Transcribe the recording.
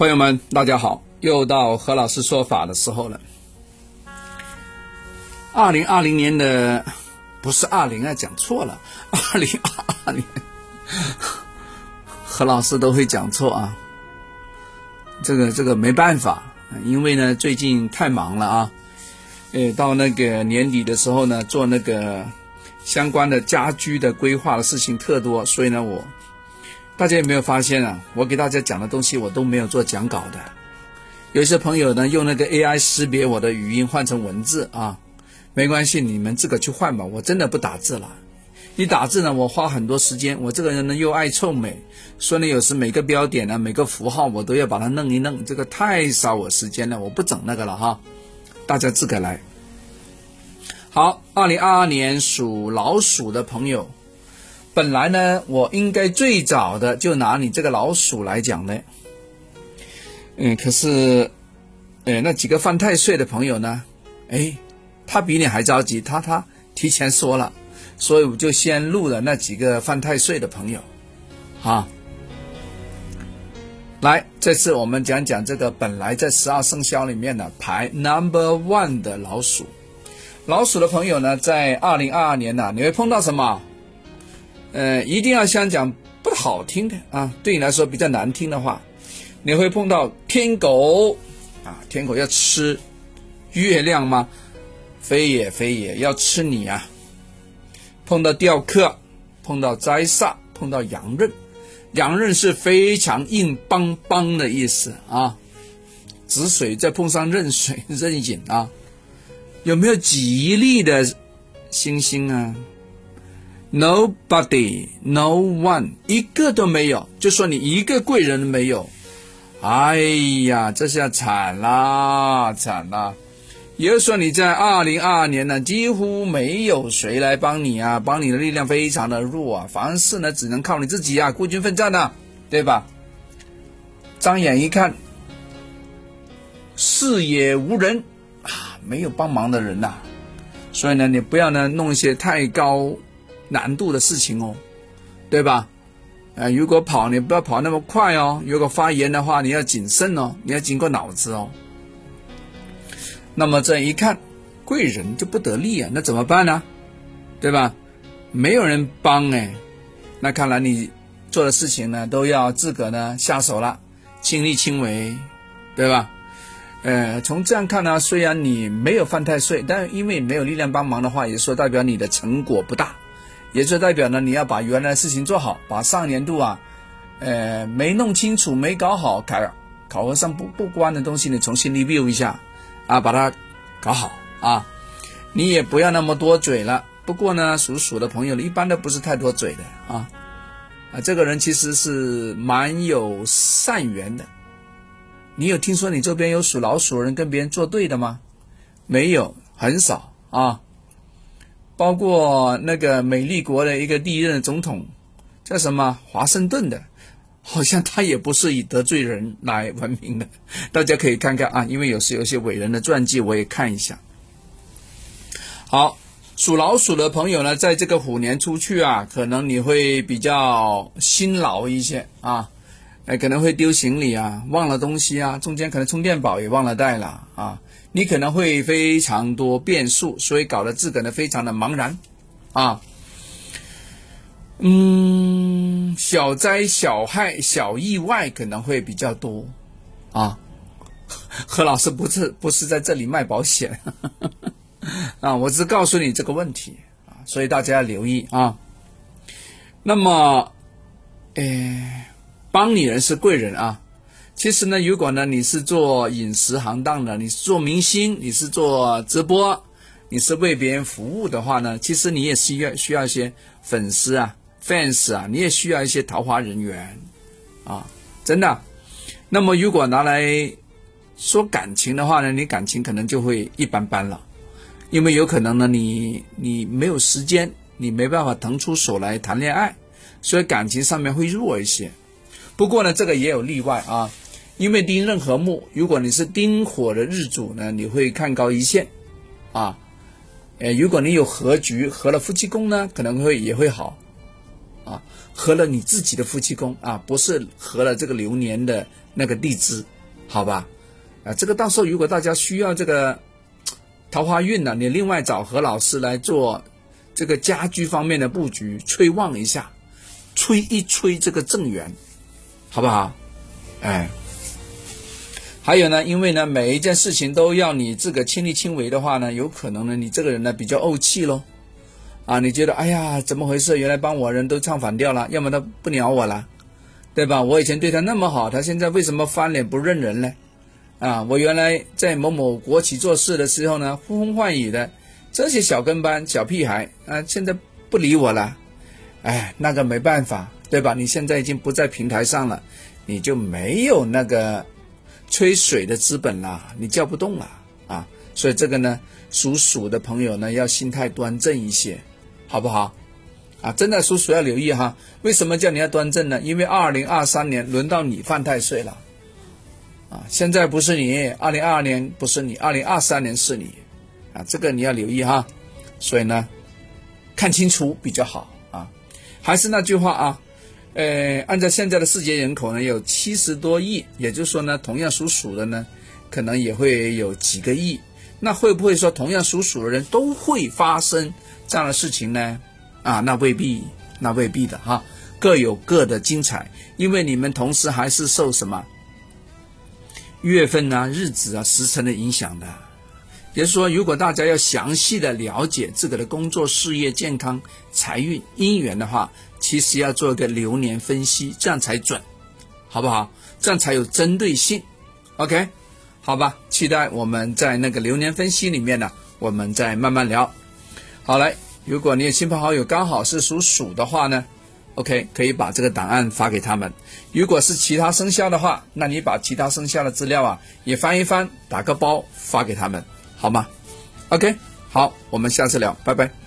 朋友们，大家好，又到何老师说法的时候了。二零二零年的不是二零啊，讲错了，二零二二年，何老师都会讲错啊。这个这个没办法，因为呢最近太忙了啊。呃，到那个年底的时候呢，做那个相关的家居的规划的事情特多，所以呢我。大家有没有发现啊？我给大家讲的东西我都没有做讲稿的。有些朋友呢用那个 AI 识别我的语音换成文字啊，没关系，你们自个去换吧。我真的不打字了，一打字呢我花很多时间。我这个人呢又爱臭美，所以呢有时每个标点呢每个符号我都要把它弄一弄，这个太烧我时间了，我不整那个了哈。大家自个来。好，二零二二年属老鼠的朋友。本来呢，我应该最早的就拿你这个老鼠来讲的，嗯，可是，哎，那几个犯太岁的朋友呢，哎，他比你还着急，他他提前说了，所以我就先录了那几个犯太岁的朋友，啊，来，这次我们讲讲这个本来在十二生肖里面呢排 number one 的老鼠，老鼠的朋友呢，在二零二二年呢，你会碰到什么？呃，一定要先讲不好听的啊，对你来说比较难听的话，你会碰到天狗啊，天狗要吃月亮吗？非也非也，要吃你啊！碰到吊客，碰到灾煞，碰到阳刃，阳刃是非常硬邦邦的意思啊。止水再碰上壬水 壬寅啊，有没有吉利的星星啊？Nobody, no one，一个都没有，就说你一个贵人都没有，哎呀，这下惨啦，惨啦！也就是说你在二零二二年呢，几乎没有谁来帮你啊，帮你的力量非常的弱啊，凡事呢只能靠你自己啊，孤军奋战呢，对吧？张眼一看，视野无人啊，没有帮忙的人呐，所以呢，你不要呢弄一些太高。难度的事情哦，对吧？呃，如果跑你不要跑那么快哦。如果发言的话，你要谨慎哦，你要经过脑子哦。那么这一看，贵人就不得力啊，那怎么办呢？对吧？没有人帮哎，那看来你做的事情呢，都要自个呢下手了，亲力亲为，对吧？呃，从这样看呢，虽然你没有犯太岁，但因为没有力量帮忙的话，也说代表你的成果不大。也就代表呢，你要把原来的事情做好，把上年度啊，呃，没弄清楚、没搞好、考考核上不不关的东西，你重新 review 一下，啊，把它搞好啊。你也不要那么多嘴了。不过呢，属鼠的朋友一般都不是太多嘴的啊。啊，这个人其实是蛮有善缘的。你有听说你这边有属老鼠的人跟别人作对的吗？没有，很少啊。包括那个美利国的一个第一任总统，叫什么华盛顿的，好像他也不是以得罪人来闻名的。大家可以看看啊，因为有时有些伟人的传记，我也看一下。好，属老鼠的朋友呢，在这个虎年出去啊，可能你会比较辛劳一些啊，哎，可能会丢行李啊，忘了东西啊，中间可能充电宝也忘了带了啊。你可能会非常多变数，所以搞得自个呢非常的茫然，啊，嗯，小灾小害小意外可能会比较多，啊，何老师不是不是在这里卖保险，啊，我只告诉你这个问题啊，所以大家要留意啊。那么，哎，帮你人是贵人啊。其实呢，如果呢你是做饮食行当的，你是做明星，你是做直播，你是为别人服务的话呢，其实你也需要需要一些粉丝啊，fans 啊，你也需要一些桃花人缘啊，真的。那么如果拿来说感情的话呢，你感情可能就会一般般了，因为有可能呢你你没有时间，你没办法腾出手来谈恋爱，所以感情上面会弱一些。不过呢，这个也有例外啊。因为丁任何木，如果你是丁火的日主呢，你会看高一线，啊，呃，如果你有合局合了夫妻宫呢，可能会也会好，啊，合了你自己的夫妻宫啊，不是合了这个流年的那个地支，好吧？啊，这个到时候如果大家需要这个桃花运呢，你另外找何老师来做这个家居方面的布局，催旺一下，催一催这个正缘，好不好？哎，还有呢，因为呢，每一件事情都要你自个亲力亲为的话呢，有可能呢，你这个人呢比较怄气喽。啊，你觉得哎呀，怎么回事？原来帮我人都唱反调了，要么他不鸟我了，对吧？我以前对他那么好，他现在为什么翻脸不认人呢？啊，我原来在某某国企做事的时候呢，呼风唤雨的这些小跟班、小屁孩啊，现在不理我了。哎，那个没办法，对吧？你现在已经不在平台上了，你就没有那个吹水的资本了，你叫不动了啊。所以这个呢，属鼠的朋友呢，要心态端正一些。好不好？啊，真的属鼠要留意哈。为什么叫你要端正呢？因为二零二三年轮到你犯太岁了，啊，现在不是你，二零二二年不是你，二零二三年是你，啊，这个你要留意哈。所以呢，看清楚比较好啊。还是那句话啊，呃，按照现在的世界人口呢，有七十多亿，也就是说呢，同样属鼠的呢，可能也会有几个亿。那会不会说同样属鼠的人都会发生？这样的事情呢，啊，那未必，那未必的哈，各有各的精彩，因为你们同时还是受什么月份啊、日子啊、时辰的影响的。也就是说，如果大家要详细的了解自个的工作、事业、健康、财运、姻缘的话，其实要做一个流年分析，这样才准，好不好？这样才有针对性。OK，好吧，期待我们在那个流年分析里面呢，我们再慢慢聊。好嘞，如果你有亲朋好友刚好是属鼠的话呢，OK，可以把这个档案发给他们。如果是其他生肖的话，那你把其他生肖的资料啊也翻一翻，打个包发给他们，好吗？OK，好，我们下次聊，拜拜。